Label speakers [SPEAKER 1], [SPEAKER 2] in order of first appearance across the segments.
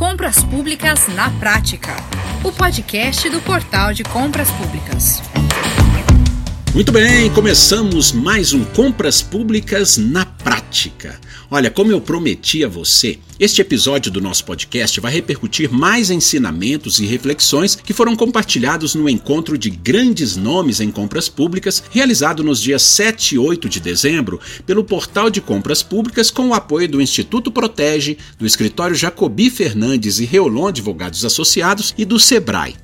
[SPEAKER 1] Compras Públicas na Prática, o podcast do Portal de Compras Públicas.
[SPEAKER 2] Muito bem, começamos mais um Compras Públicas na Prática. Olha, como eu prometi a você, este episódio do nosso podcast vai repercutir mais ensinamentos e reflexões que foram compartilhados no encontro de grandes nomes em compras públicas, realizado nos dias 7 e 8 de dezembro pelo Portal de Compras Públicas com o apoio do Instituto Protege, do Escritório Jacobi Fernandes e Reolon Advogados Associados e do Sebrae.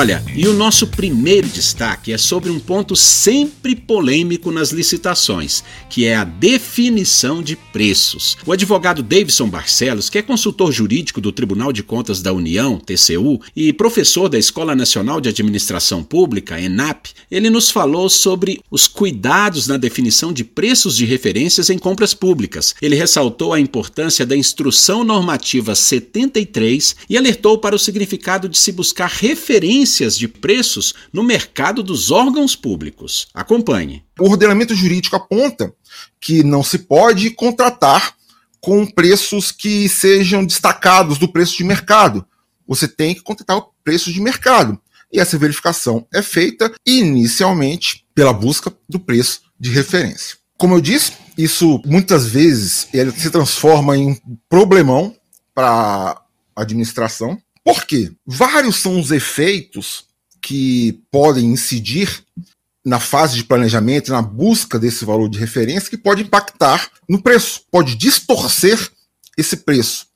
[SPEAKER 2] Olha, e o nosso primeiro destaque é sobre um ponto sempre polêmico nas licitações, que é a definição de preços. O advogado Davidson Barcelos, que é consultor jurídico do Tribunal de Contas da União, TCU, e professor da Escola Nacional de Administração Pública, ENAP, ele nos falou sobre os cuidados na definição de preços de referências em compras públicas. Ele ressaltou a importância da Instrução Normativa 73 e alertou para o significado de se buscar referências de preços no mercado dos órgãos públicos. Acompanhe.
[SPEAKER 3] O ordenamento jurídico aponta que não se pode contratar com preços que sejam destacados do preço de mercado. Você tem que contratar o preço de mercado. E essa verificação é feita inicialmente pela busca do preço de referência. Como eu disse, isso muitas vezes ele se transforma em um problemão para a administração, por quê? Vários são os efeitos que podem incidir na fase de planejamento, na busca desse valor de referência, que pode impactar no preço, pode distorcer esse preço.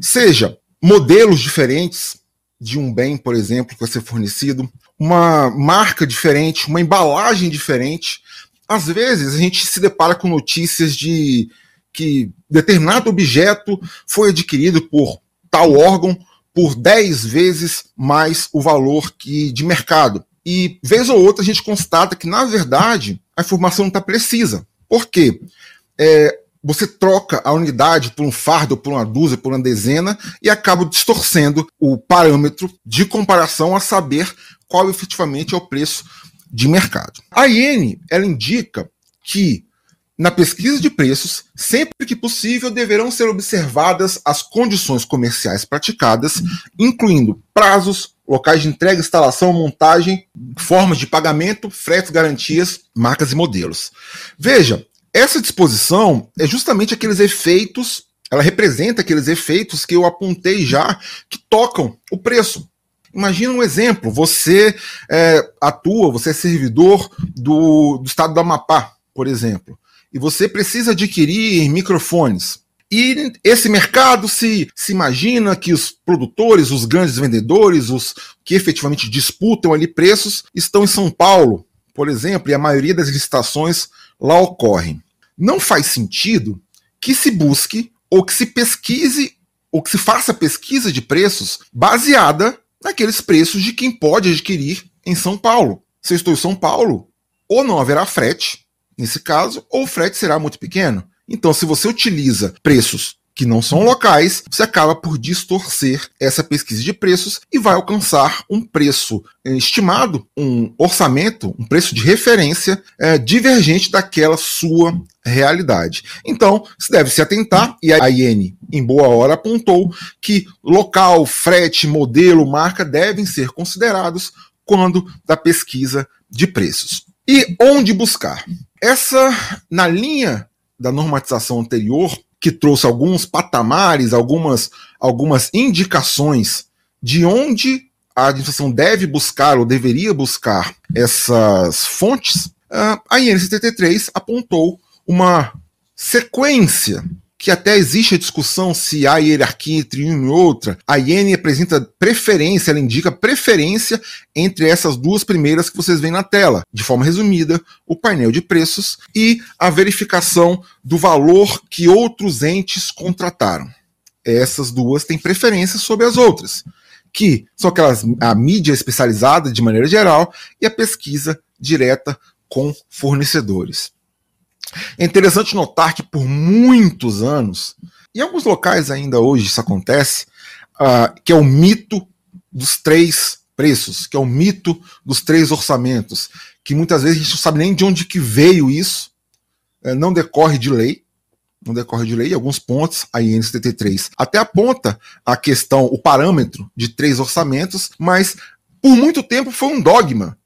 [SPEAKER 3] Seja modelos diferentes de um bem, por exemplo, que vai ser fornecido, uma marca diferente, uma embalagem diferente. Às vezes a gente se depara com notícias de que determinado objeto foi adquirido por tal órgão por 10 vezes mais o valor que de mercado. E vez ou outra a gente constata que, na verdade, a informação não está precisa. Por quê? É, você troca a unidade por um fardo, por uma dúzia, por uma dezena e acaba distorcendo o parâmetro de comparação a saber qual efetivamente é o preço de mercado. A IN ela indica que na pesquisa de preços, sempre que possível, deverão ser observadas as condições comerciais praticadas, incluindo prazos, locais de entrega, instalação, montagem, formas de pagamento, fretes, garantias, marcas e modelos. Veja, essa disposição é justamente aqueles efeitos, ela representa aqueles efeitos que eu apontei já, que tocam o preço. Imagina um exemplo: você é, atua, você é servidor do, do estado do Amapá, por exemplo e você precisa adquirir microfones. E esse mercado se, se imagina que os produtores, os grandes vendedores, os que efetivamente disputam ali preços, estão em São Paulo, por exemplo, e a maioria das licitações lá ocorrem. Não faz sentido que se busque ou que se pesquise ou que se faça pesquisa de preços baseada naqueles preços de quem pode adquirir em São Paulo. Se eu estou em São Paulo, ou não haverá frete, nesse caso, ou o frete será muito pequeno. Então, se você utiliza preços que não são locais, você acaba por distorcer essa pesquisa de preços e vai alcançar um preço eh, estimado, um orçamento, um preço de referência é, divergente daquela sua realidade. Então, se deve se atentar, e a IN, em boa hora, apontou que local, frete, modelo, marca devem ser considerados quando da pesquisa de preços. E onde buscar? Essa, na linha da normatização anterior, que trouxe alguns patamares, algumas, algumas indicações de onde a administração deve buscar ou deveria buscar essas fontes, a IN73 apontou uma sequência que até existe a discussão se há hierarquia entre uma e outra. A IN apresenta preferência, ela indica preferência entre essas duas primeiras que vocês veem na tela. De forma resumida, o painel de preços e a verificação do valor que outros entes contrataram. Essas duas têm preferência sobre as outras, que são aquelas a mídia especializada de maneira geral e a pesquisa direta com fornecedores. É interessante notar que por muitos anos, em alguns locais ainda hoje isso acontece, uh, que é o mito dos três preços, que é o mito dos três orçamentos, que muitas vezes a gente não sabe nem de onde que veio isso, uh, não decorre de lei, no decorrer de lei, alguns pontos, a IN73 até aponta a questão, o parâmetro de três orçamentos, mas por muito tempo foi um dogma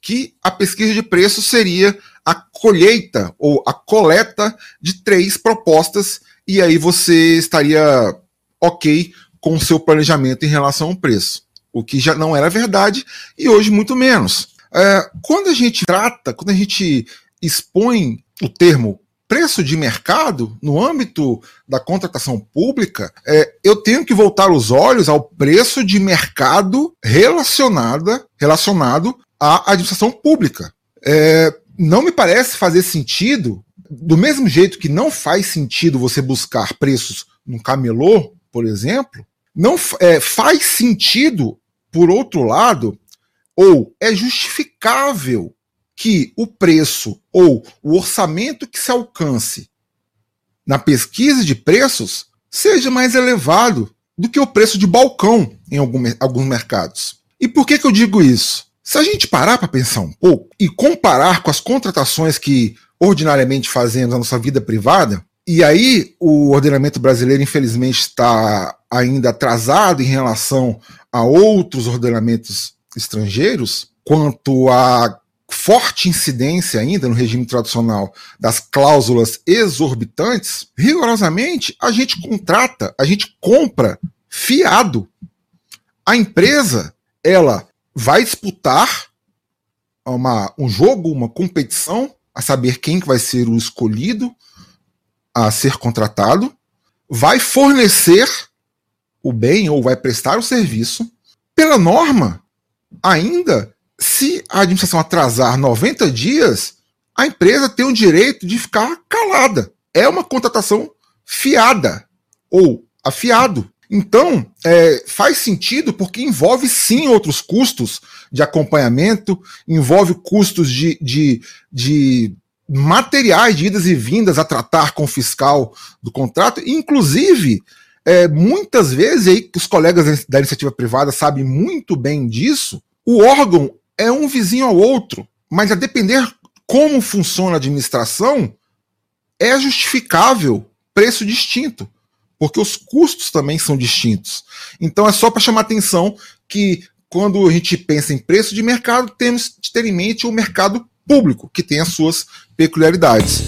[SPEAKER 3] que a pesquisa de preço seria a colheita ou a coleta de três propostas e aí você estaria ok com o seu planejamento em relação ao preço, o que já não era verdade e hoje muito menos. É, quando a gente trata, quando a gente expõe o termo preço de mercado no âmbito da contratação pública, é, eu tenho que voltar os olhos ao preço de mercado relacionada, relacionado à administração pública. É, não me parece fazer sentido, do mesmo jeito que não faz sentido você buscar preços no camelô, por exemplo, não é, faz sentido, por outro lado, ou é justificável que o preço ou o orçamento que se alcance na pesquisa de preços seja mais elevado do que o preço de balcão em algum, alguns mercados. E por que, que eu digo isso? Se a gente parar para pensar um pouco e comparar com as contratações que ordinariamente fazemos na nossa vida privada, e aí o ordenamento brasileiro, infelizmente, está ainda atrasado em relação a outros ordenamentos estrangeiros, quanto a forte incidência ainda no regime tradicional das cláusulas exorbitantes, rigorosamente a gente contrata, a gente compra fiado. A empresa, ela vai disputar uma, um jogo, uma competição, a saber quem que vai ser o escolhido a ser contratado, vai fornecer o bem ou vai prestar o serviço. Pela norma, ainda se a administração atrasar 90 dias, a empresa tem o direito de ficar calada. É uma contratação fiada ou afiado. Então, é, faz sentido porque envolve sim outros custos de acompanhamento, envolve custos de, de, de materiais de idas e vindas a tratar com o fiscal do contrato, inclusive. É, muitas vezes, aí os colegas da iniciativa privada sabem muito bem disso, o órgão é um vizinho ao outro, mas a depender como funciona a administração, é justificável preço distinto, porque os custos também são distintos. Então é só para chamar atenção que quando a gente pensa em preço de mercado, temos de ter em mente o mercado público, que tem as suas peculiaridades.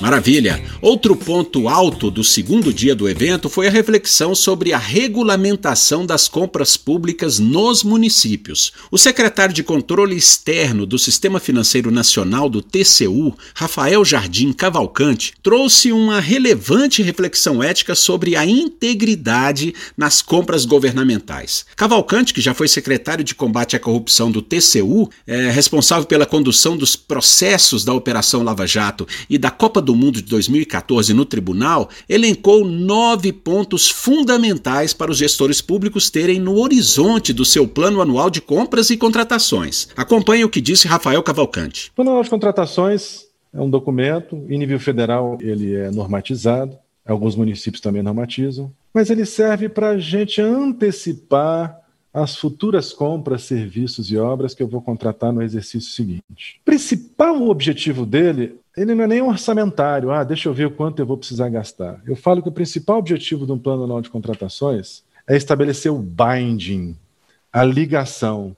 [SPEAKER 2] Maravilha! Outro ponto alto do segundo dia do evento foi a reflexão sobre a regulamentação das compras públicas nos municípios. O secretário de Controle Externo do Sistema Financeiro Nacional do TCU, Rafael Jardim Cavalcante, trouxe uma relevante reflexão ética sobre a integridade nas compras governamentais. Cavalcante, que já foi secretário de combate à corrupção do TCU, é responsável pela condução dos processos da Operação Lava Jato e da Copa do do Mundo de 2014 no tribunal elencou nove pontos fundamentais para os gestores públicos terem no horizonte do seu plano anual de compras e contratações. Acompanhe o que disse Rafael Cavalcante.
[SPEAKER 4] O plano anual de contratações é um documento, em nível federal ele é normatizado, alguns municípios também normatizam, mas ele serve para a gente antecipar as futuras compras, serviços e obras que eu vou contratar no exercício seguinte. O principal objetivo dele, ele não é nem orçamentário, ah, deixa eu ver o quanto eu vou precisar gastar. Eu falo que o principal objetivo de um plano anual de contratações é estabelecer o binding, a ligação.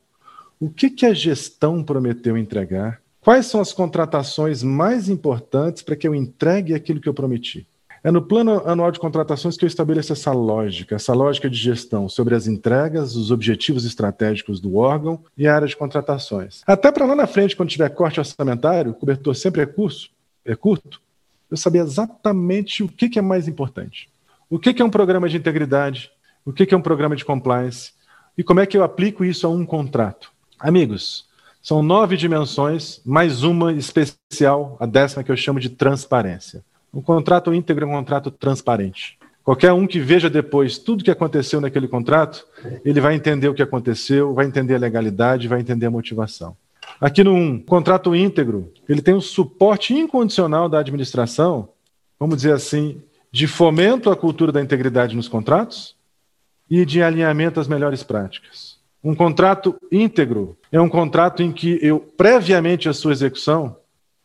[SPEAKER 4] O que, que a gestão prometeu entregar? Quais são as contratações mais importantes para que eu entregue aquilo que eu prometi? É no plano anual de contratações que eu estabeleço essa lógica, essa lógica de gestão sobre as entregas, os objetivos estratégicos do órgão e a área de contratações. Até para lá na frente, quando tiver corte orçamentário, o cobertor sempre é, curso, é curto, eu saber exatamente o que, que é mais importante. O que, que é um programa de integridade, o que, que é um programa de compliance e como é que eu aplico isso a um contrato. Amigos, são nove dimensões, mais uma especial, a décima que eu chamo de transparência. Um contrato íntegro é um contrato transparente. Qualquer um que veja depois tudo que aconteceu naquele contrato, ele vai entender o que aconteceu, vai entender a legalidade, vai entender a motivação. Aqui num contrato íntegro, ele tem um suporte incondicional da administração, vamos dizer assim, de fomento à cultura da integridade nos contratos e de alinhamento às melhores práticas. Um contrato íntegro é um contrato em que eu, previamente à sua execução,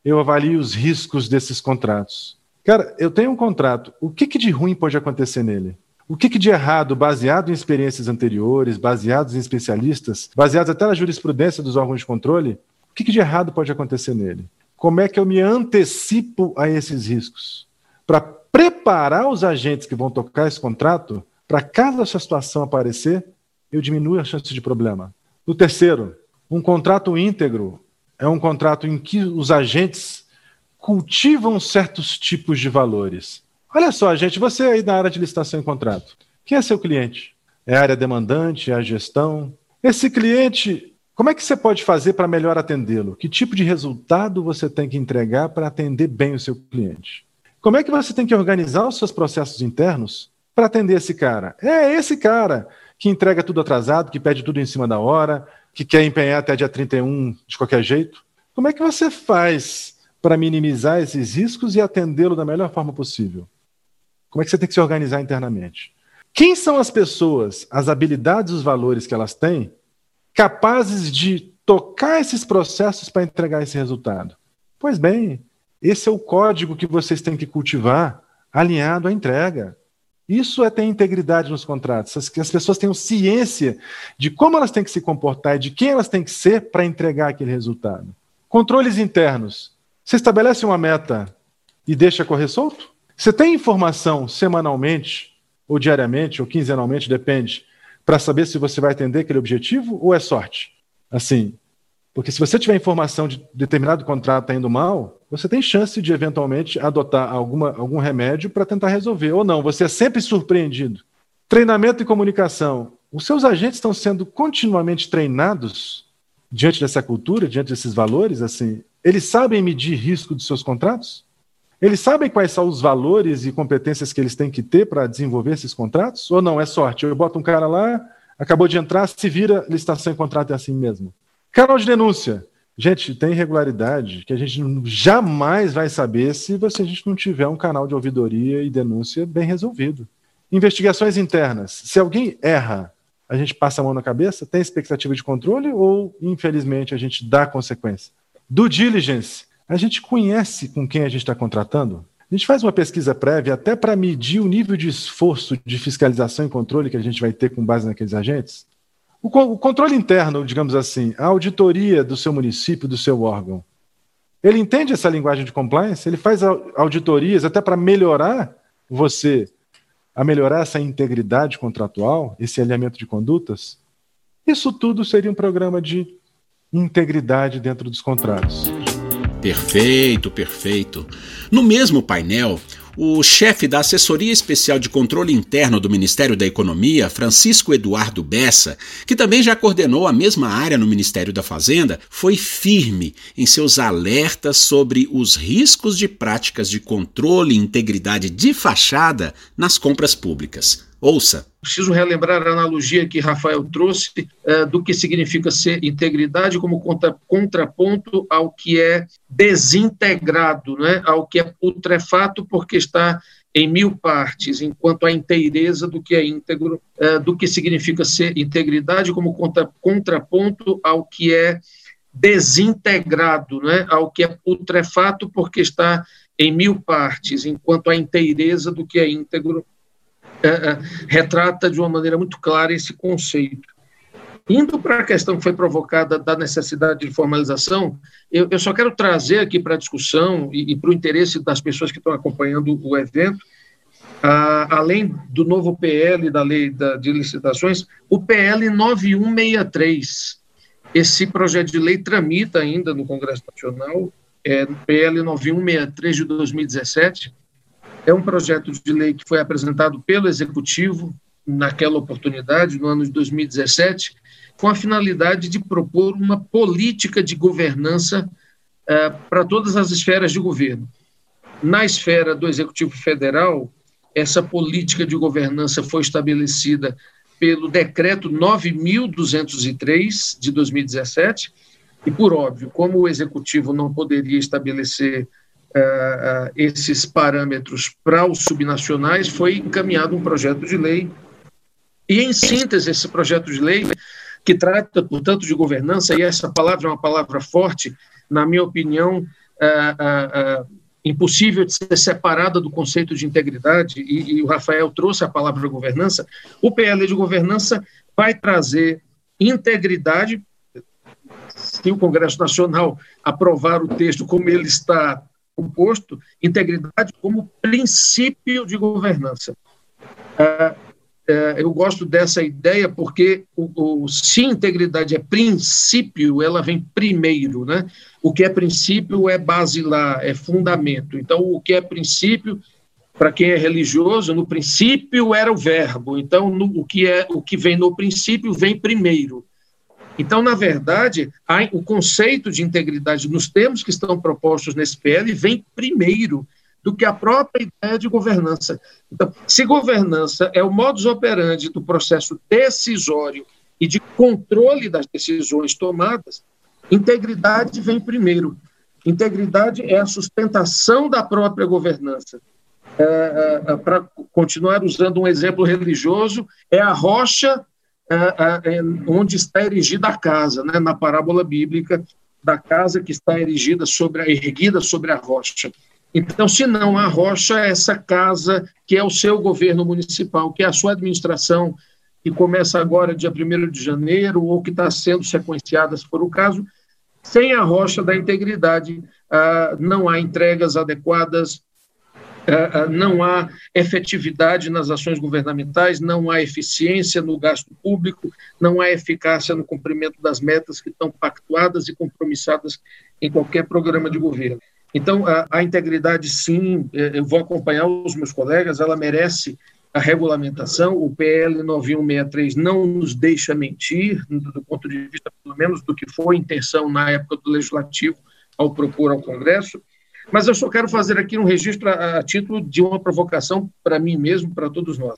[SPEAKER 4] eu avalio os riscos desses contratos Cara, eu tenho um contrato. O que, que de ruim pode acontecer nele? O que, que de errado, baseado em experiências anteriores, baseados em especialistas, baseados até na jurisprudência dos órgãos de controle, o que, que de errado pode acontecer nele? Como é que eu me antecipo a esses riscos? Para preparar os agentes que vão tocar esse contrato, para caso essa situação aparecer, eu diminuo a chance de problema. O terceiro, um contrato íntegro é um contrato em que os agentes cultivam certos tipos de valores. Olha só, gente, você aí na área de licitação e contrato, quem é seu cliente? É a área demandante, é a gestão? Esse cliente, como é que você pode fazer para melhor atendê-lo? Que tipo de resultado você tem que entregar para atender bem o seu cliente? Como é que você tem que organizar os seus processos internos para atender esse cara? É esse cara que entrega tudo atrasado, que pede tudo em cima da hora, que quer empenhar até dia 31 de qualquer jeito. Como é que você faz para minimizar esses riscos e atendê-lo da melhor forma possível? Como é que você tem que se organizar internamente? Quem são as pessoas, as habilidades, os valores que elas têm, capazes de tocar esses processos para entregar esse resultado? Pois bem, esse é o código que vocês têm que cultivar alinhado à entrega. Isso é ter integridade nos contratos, que as pessoas tenham ciência de como elas têm que se comportar e de quem elas têm que ser para entregar aquele resultado. Controles internos. Você estabelece uma meta e deixa correr solto? Você tem informação semanalmente, ou diariamente, ou quinzenalmente, depende, para saber se você vai atender aquele objetivo ou é sorte? Assim, porque se você tiver informação de determinado contrato está indo mal, você tem chance de eventualmente adotar alguma, algum remédio para tentar resolver. Ou não, você é sempre surpreendido. Treinamento e comunicação. Os seus agentes estão sendo continuamente treinados diante dessa cultura, diante desses valores, assim, eles sabem medir risco dos seus contratos? Eles sabem quais são os valores e competências que eles têm que ter para desenvolver esses contratos? Ou não, é sorte? Eu boto um cara lá, acabou de entrar, se vira, licitação e contrato é assim mesmo. Canal de denúncia. Gente, tem irregularidade que a gente jamais vai saber se você, a gente não tiver um canal de ouvidoria e denúncia bem resolvido. Investigações internas. Se alguém erra, a gente passa a mão na cabeça? Tem expectativa de controle ou, infelizmente, a gente dá consequência? Do diligence. A gente conhece com quem a gente está contratando? A gente faz uma pesquisa prévia até para medir o nível de esforço de fiscalização e controle que a gente vai ter com base naqueles agentes? O, o controle interno, digamos assim, a auditoria do seu município, do seu órgão, ele entende essa linguagem de compliance? Ele faz auditorias até para melhorar você, a melhorar essa integridade contratual, esse alinhamento de condutas? Isso tudo seria um programa de integridade dentro dos contratos.
[SPEAKER 2] Perfeito, perfeito. No mesmo painel, o chefe da Assessoria Especial de Controle Interno do Ministério da Economia, Francisco Eduardo Bessa, que também já coordenou a mesma área no Ministério da Fazenda, foi firme em seus alertas sobre os riscos de práticas de controle e integridade de fachada nas compras públicas. Ouça.
[SPEAKER 5] Preciso relembrar a analogia que Rafael trouxe uh, do que significa ser integridade como contra, contraponto ao que é desintegrado, né? ao que é putrefato porque está em mil partes, enquanto a inteireza do que é íntegro, uh, do que significa ser integridade como contra, contraponto ao que é desintegrado, né? ao que é putrefato porque está em mil partes, enquanto a inteireza do que é íntegro é, é, retrata de uma maneira muito clara esse conceito. Indo para a questão que foi provocada da necessidade de formalização, eu, eu só quero trazer aqui para a discussão e, e para o interesse das pessoas que estão acompanhando o evento, além do novo PL da lei da, de licitações, o PL 9163. Esse projeto de lei tramita ainda no Congresso Nacional, é PL 9163 de 2017, é um projeto de lei que foi apresentado pelo Executivo naquela oportunidade, no ano de 2017, com a finalidade de propor uma política de governança uh, para todas as esferas de governo. Na esfera do Executivo Federal, essa política de governança foi estabelecida pelo decreto 9203 de 2017, e por óbvio, como o executivo não poderia estabelecer uh, esses parâmetros para os subnacionais, foi encaminhado um projeto de lei. E, em síntese, esse projeto de lei, que trata, portanto, de governança, e essa palavra é uma palavra forte, na minha opinião, uh, impossível de ser separada do conceito de integridade, e, e o Rafael trouxe a palavra governança, o PL de governança vai trazer integridade, se o Congresso Nacional aprovar o texto como ele está composto, integridade como princípio de governança. É, é, eu gosto dessa ideia porque o, o, se integridade é princípio, ela vem primeiro, né? O que é princípio é basilar, é fundamento. Então, o que é princípio, para quem é religioso, no princípio era o verbo. Então, no, o que é o que vem no princípio vem primeiro. Então, na verdade, o conceito de integridade nos termos que estão propostos nesse PL vem primeiro do que a própria ideia de governança. Então, se governança é o modus operandi do processo decisório e de controle das decisões tomadas, integridade vem primeiro. Integridade é a sustentação da própria governança. É, é, é, Para continuar usando um exemplo religioso, é a rocha onde está erigida a casa, né, na parábola bíblica da casa que está erigida sobre a erguida sobre a rocha. Então, se não a rocha, é essa casa que é o seu governo municipal, que é a sua administração, que começa agora dia 1 de janeiro, ou que está sendo sequenciada, se for o caso, sem a rocha da integridade, ah, não há entregas adequadas, não há efetividade nas ações governamentais, não há eficiência no gasto público, não há eficácia no cumprimento das metas que estão pactuadas e compromissadas em qualquer programa de governo. Então, a, a, integridade, sim, é, eu vou acompanhar os meus colegas, ela merece a regulamentação. O PL 9163 não nos deixa mentir, do ponto de vista, pelo menos, do que foi a intenção na época do Legislativo ao propor ao Congresso. Mas eu só quero fazer aqui um registro a, a título de uma provocação para mim mesmo, para todos nós.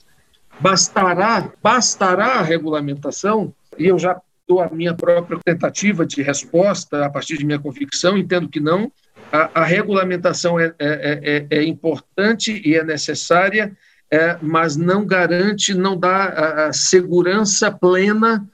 [SPEAKER 5] Bastará, bastará a regulamentação, e eu já dou a minha própria tentativa de resposta a partir de minha convicção, entendo que não, a, a regulamentação é, é, é, é, importante e é necessária, é, mas não garante, não dá a, a segurança plena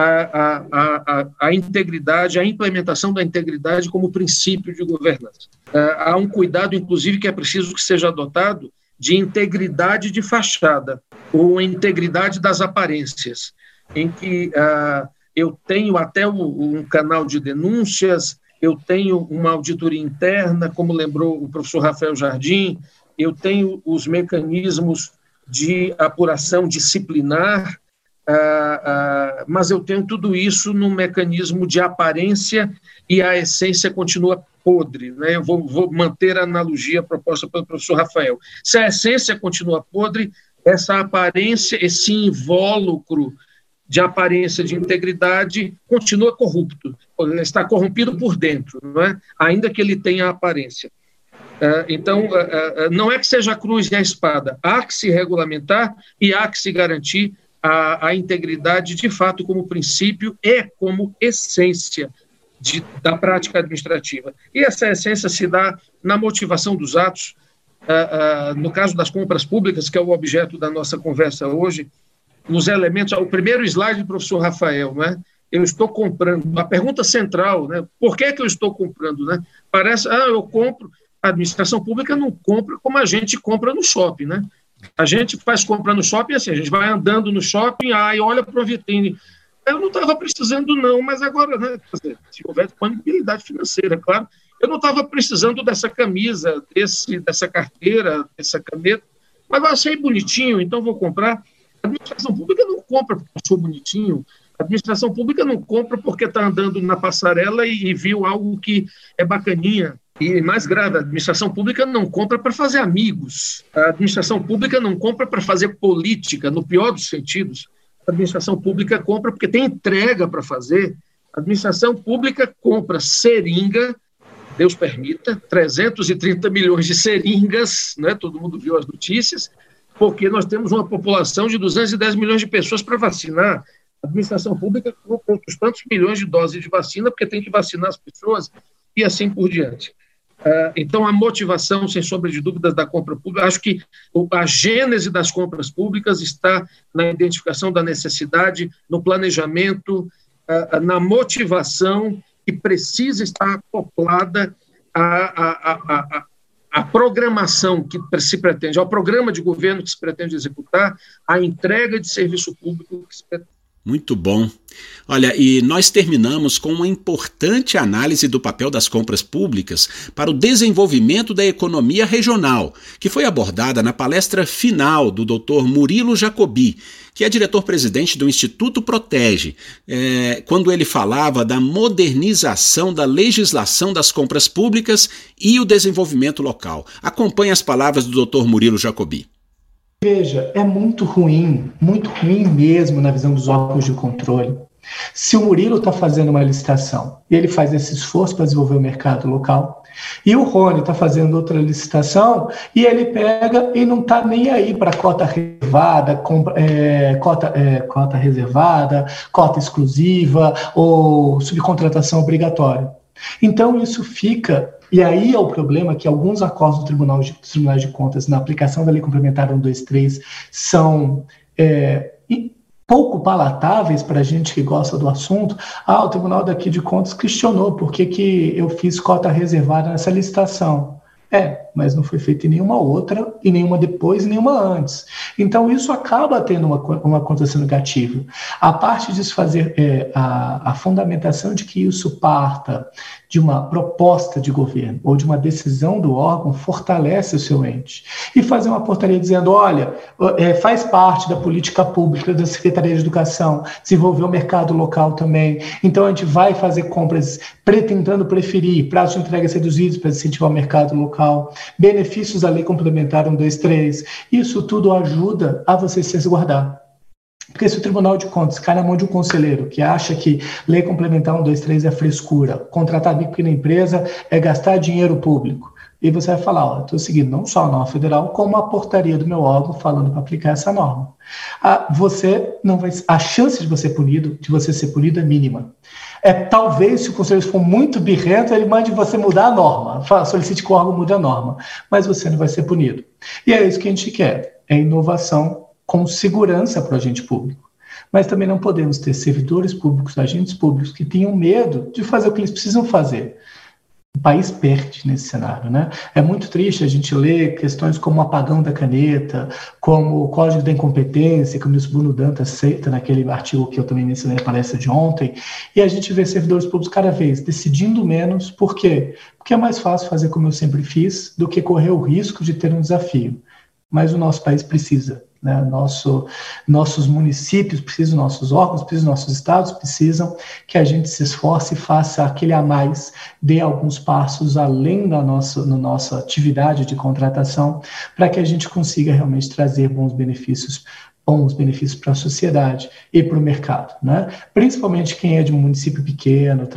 [SPEAKER 5] a, a, a, integridade, a implementação da integridade como princípio de governança. É, há um cuidado, inclusive, que é preciso que seja adotado de integridade de fachada, ou integridade das aparências, em que uh, eu tenho até um, um canal de denúncias, eu tenho uma auditoria interna, como lembrou o professor Rafael Jardim, eu tenho os mecanismos de apuração disciplinar, ah, ah, mas eu tenho tudo isso num mecanismo de aparência e a essência continua podre. Né? Eu vou, vou manter a analogia proposta pelo professor Rafael. Se a essência continua podre, essa aparência, esse invólucro de aparência de integridade continua corrupto, está corrompido por dentro, não é? ainda que ele tenha aparência. É, então, é, não é que seja a cruz e a espada, há que se regulamentar e há que se garantir a, a integridade de fato como princípio e como essência de, da prática administrativa. E essa essência se dá na motivação dos atos, no caso das compras públicas, que é o objeto da nossa conversa hoje, nos elementos, o primeiro slide professor Rafael, né? Eu estou comprando. A pergunta central, né? Por que, que eu estou comprando, né? Parece, ah, eu compro. A administração pública não compra como a gente compra no shopping, né? A gente faz compra no shopping assim, a gente vai andando no shopping, aí olha para o vitrine. Eu não estava precisando, não, mas agora, né? Dizer, se houver disponibilidade financeira, claro. Eu não estava precisando dessa camisa, desse, dessa carteira, dessa caneta, mas eu achei bonitinho, então vou comprar. A administração pública não compra porque achou bonitinho, a administração pública não compra porque está andando na passarela e, e, viu algo que é bacaninha. E mais grave, a administração pública não compra para fazer amigos. A administração pública não compra para fazer política, no pior dos sentidos. A administração pública compra porque tem entrega para fazer. A administração pública compra seringa, Deus permita, 330 milhões de seringas, né? todo mundo viu as notícias, porque nós temos uma população de 210 milhões de pessoas para vacinar. A administração pública com outros tantos milhões de doses de vacina, porque tem que vacinar as pessoas e assim por diante. Uh, então, a motivação, sem sombra de dúvidas, da compra pública, acho que a gênese das compras públicas está na identificação da necessidade, no planejamento, uh, na motivação que precisa estar acoplada a, a, a, a programação que se pretende, ao programa de governo que se pretende executar, a entrega de serviço público que se pretende
[SPEAKER 2] muito bom. Olha, e nós terminamos com uma importante análise do papel das compras públicas para o desenvolvimento da economia regional, que foi abordada na palestra final do Dr. Murilo Jacobi, que é diretor-presidente do Instituto Protege, é, quando ele falava da modernização da legislação das compras públicas e o desenvolvimento local. Acompanhe as palavras do Dr. Murilo Jacobi.
[SPEAKER 6] Veja, é muito ruim, muito ruim mesmo na visão dos órgãos de controle. Se o Murilo está fazendo uma licitação e ele faz esse esforço para desenvolver o mercado local, e o Rony está fazendo outra licitação e ele pega e não está nem aí para cota reservada, é, cota, é, cota reservada, cota exclusiva ou subcontratação obrigatória. Então isso fica e aí é o problema que alguns acordos do Tribunal de, de Contas na aplicação da Lei Complementar 123 são é, pouco palatáveis para a gente que gosta do assunto. Ah, o Tribunal daqui de Contas questionou por que, que eu fiz cota reservada nessa licitação. É, mas não foi feita em nenhuma outra, e nenhuma depois, e nenhuma antes. Então, isso acaba tendo uma, uma condição negativa. A parte de se fazer é, a, a fundamentação de que isso parta de uma proposta de governo ou de uma decisão do órgão fortalece o seu ente. E fazer uma portaria dizendo: olha, é, faz parte da política pública da Secretaria de Educação desenvolver o mercado local também. Então, a gente vai fazer compras pretendendo preferir prazos de entregas reduzidos para incentivar o mercado local benefícios da lei complementar 123. Isso tudo ajuda a você se resguardar. Porque se o Tribunal de Contas cai na mão de um conselheiro que acha que lei complementar 123 é frescura, contratar pequena empresa é gastar dinheiro público, e você vai falar, ó, estou seguindo não só a norma federal, como a portaria do meu órgão falando para aplicar essa norma. Ah, você não vai, a chance de você punido, de você ser punido é mínima. É talvez se o conselheiro for muito birrento, ele mande você mudar a norma, solicite que o órgão mude a norma, mas você não vai ser punido. E é isso que a gente quer, é inovação com segurança para o agente público. Mas também não podemos ter servidores públicos, agentes públicos que tenham medo de fazer o que eles precisam fazer o país perde nesse cenário. Né? É muito triste a gente ler questões como o apagão da caneta, como o código da incompetência, que o ministro Bruno Dantas aceita naquele artigo que eu também mencionei na palestra de ontem, e a gente vê servidores públicos cada vez decidindo menos. Por quê? Porque é mais fácil fazer como eu sempre fiz do que correr o risco de ter um desafio. Mas o nosso país precisa né? Nosso, nossos municípios precisam, nossos órgãos precisam, nossos estados precisam que a gente se esforce e faça aquele a mais, dê alguns passos além da nossa, no nossa atividade de contratação, para que a gente consiga realmente trazer bons benefícios bons benefícios para a sociedade e para o mercado. Né? Principalmente quem é de um município pequeno,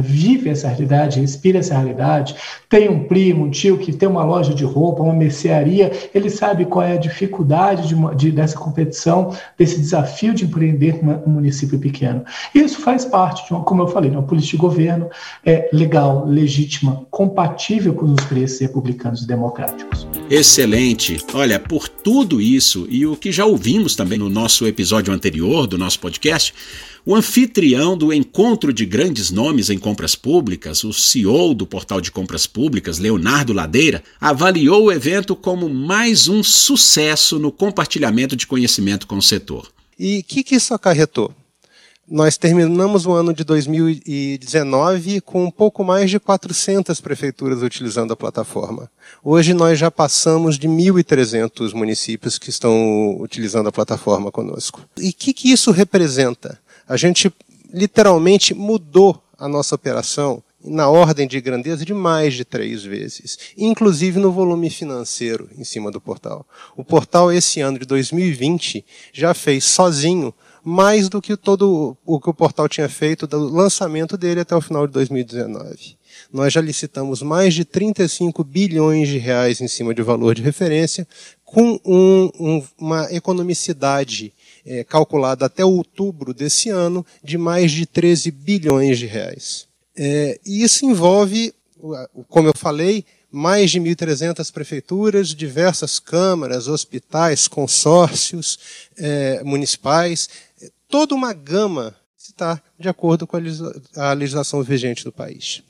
[SPEAKER 6] vive essa realidade, respira essa realidade, tem um primo, um tio que tem uma loja de roupa, uma mercearia, ele sabe qual é a dificuldade de, de dessa competição, desse desafio de empreender um município pequeno. Isso faz parte de uma, como eu falei, uma política de governo é, legal, legítima, compatível com os preços republicanos e democráticos.
[SPEAKER 2] Excelente. Olha, por tudo isso e o que já ouvimos também no nosso episódio anterior do nosso podcast, o anfitrião do Encontro de Grandes Nomes em Compras Públicas, o CEO do Portal de Compras Públicas, Leonardo Ladeira, avaliou o evento como mais um sucesso no compartilhamento de conhecimento com o setor.
[SPEAKER 7] E o que, que isso acarretou? Nós terminamos o ano de 2019 com um pouco mais de 400 prefeituras utilizando a plataforma. Hoje nós já passamos de 1.300 municípios que estão utilizando a plataforma conosco. E o que, que isso representa? A gente literalmente mudou a nossa operação na ordem de grandeza de mais de três vezes, inclusive no volume financeiro em cima do portal. O portal, esse ano de 2020, já fez sozinho mais do que todo o que o portal tinha feito do lançamento dele até o final de 2019. Nós já licitamos mais de 35 bilhões de reais em cima de valor de referência, com um, um, uma economicidade é, calculada até outubro desse ano de mais de 13 bilhões de reais. É, e isso envolve, como eu falei, mais de 1.300 prefeituras, diversas câmaras, hospitais, consórcios é, municipais, toda uma gama está de acordo com a legislação vigente do país.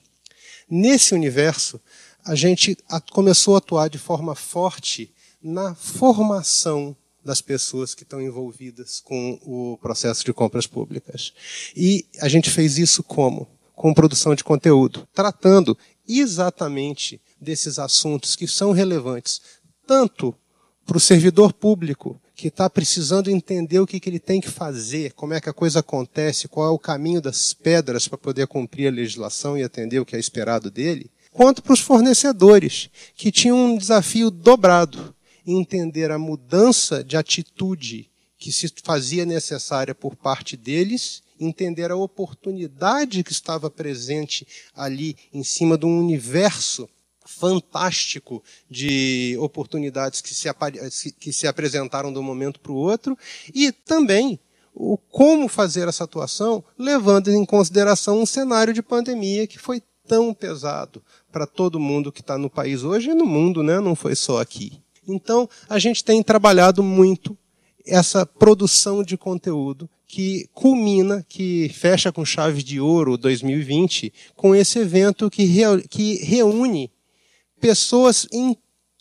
[SPEAKER 7] Nesse universo, a gente começou a atuar de forma forte na formação das pessoas que estão envolvidas com o processo de compras públicas. E a gente fez isso como? Com produção de conteúdo, tratando exatamente desses assuntos que são relevantes tanto para o servidor público que está precisando entender o que, que ele tem que fazer, como é que a coisa acontece, qual é o caminho das pedras para poder cumprir a legislação e atender o que é esperado dele, quanto para os fornecedores, que tinham um desafio dobrado entender a mudança de atitude que se fazia necessária por parte deles, entender a oportunidade que estava presente ali em cima de um universo fantástico de oportunidades que se, que se apresentaram de um momento para o outro, e também o como fazer essa atuação, levando em consideração um cenário de pandemia que foi tão pesado para todo mundo que está no país hoje e no mundo, né? não foi só aqui. Então, a gente tem trabalhado muito essa produção de conteúdo que culmina, que fecha com chave de ouro 2020, com esse evento que, que reúne pessoas em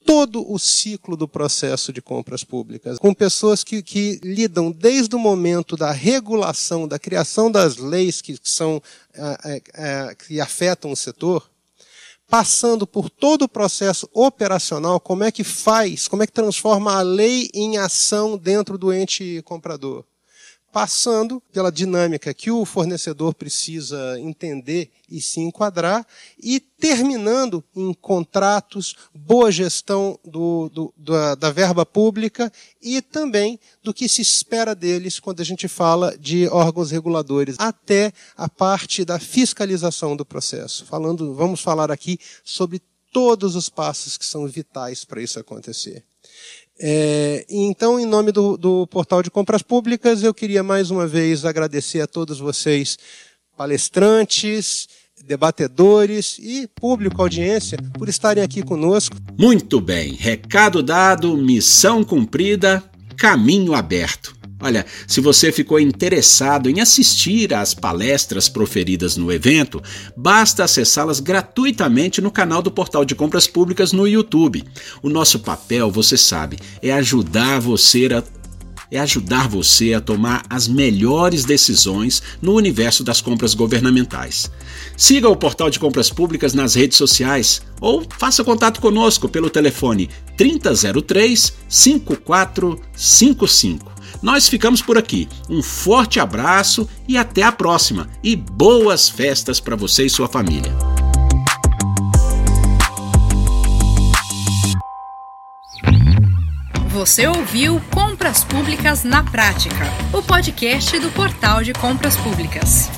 [SPEAKER 7] todo o ciclo do processo de compras públicas, com pessoas que, que lidam desde o momento da regulação, da criação das leis que são é, é, que afetam o setor, passando por todo o processo operacional, como é que faz, como é que transforma a lei em ação dentro do ente comprador passando pela dinâmica que o fornecedor precisa entender e se enquadrar, e terminando em contratos, boa gestão do, do, da, da verba pública e também do que se espera deles quando a gente fala de órgãos reguladores, até a parte da fiscalização do processo. Falando, vamos falar aqui sobre todos os passos que são vitais para isso acontecer. É, então, em nome do, do Portal de Compras Públicas, eu queria mais uma vez agradecer a todos vocês, palestrantes, debatedores e público, audiência, por estarem aqui conosco.
[SPEAKER 2] Muito bem, recado dado, missão cumprida, caminho aberto. Olha, se você ficou interessado em assistir às palestras proferidas no evento, basta acessá-las gratuitamente no canal do Portal de Compras Públicas no YouTube. O nosso papel, você sabe, é ajudar você a é ajudar você a tomar as melhores decisões no universo das compras governamentais. Siga o Portal de Compras Públicas nas redes sociais ou faça contato conosco pelo telefone 3003 5455. Nós ficamos por aqui. Um forte abraço e até a próxima. E boas festas para você e sua família.
[SPEAKER 1] Você ouviu Compras Públicas na Prática, o podcast do Portal de Compras Públicas.